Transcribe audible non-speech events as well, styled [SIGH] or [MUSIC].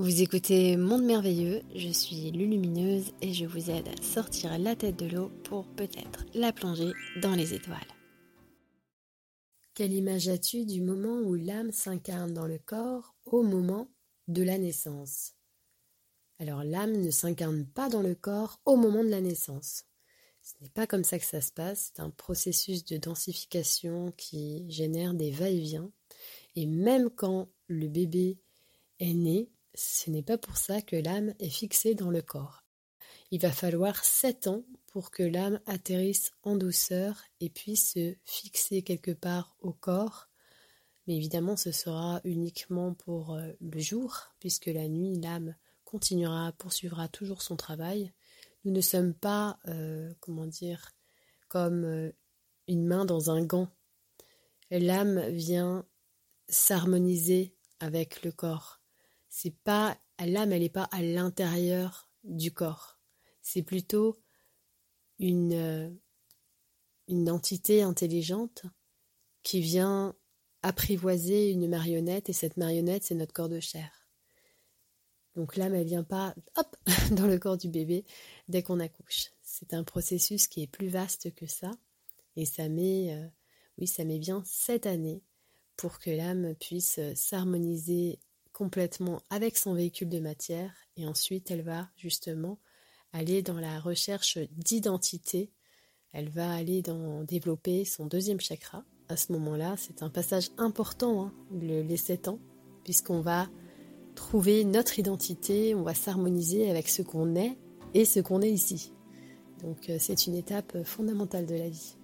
Vous écoutez Monde Merveilleux, je suis Lulumineuse et je vous aide à sortir la tête de l'eau pour peut-être la plonger dans les étoiles. Quelle image as-tu du moment où l'âme s'incarne dans le corps au moment de la naissance? Alors l'âme ne s'incarne pas dans le corps au moment de la naissance. Ce n'est pas comme ça que ça se passe, c'est un processus de densification qui génère des va-et-vient. Et même quand le bébé est né, ce n'est pas pour ça que l'âme est fixée dans le corps. Il va falloir sept ans pour que l'âme atterrisse en douceur et puisse se fixer quelque part au corps. Mais évidemment, ce sera uniquement pour euh, le jour, puisque la nuit, l'âme continuera, poursuivra toujours son travail. Nous ne sommes pas, euh, comment dire, comme euh, une main dans un gant. L'âme vient s'harmoniser avec le corps c'est l'âme, elle n'est pas à l'intérieur du corps. C'est plutôt une, euh, une entité intelligente qui vient apprivoiser une marionnette et cette marionnette, c'est notre corps de chair. Donc l'âme, elle vient pas [LAUGHS] dans le corps du bébé dès qu'on accouche. C'est un processus qui est plus vaste que ça et ça met, euh, oui, ça met bien sept années pour que l'âme puisse euh, s'harmoniser complètement avec son véhicule de matière et ensuite elle va justement aller dans la recherche d'identité. Elle va aller dans développer son deuxième chakra. À ce moment-là, c'est un passage important, hein, le, les 7 ans, puisqu'on va trouver notre identité, on va s'harmoniser avec ce qu'on est et ce qu'on est ici. Donc euh, c'est une étape fondamentale de la vie.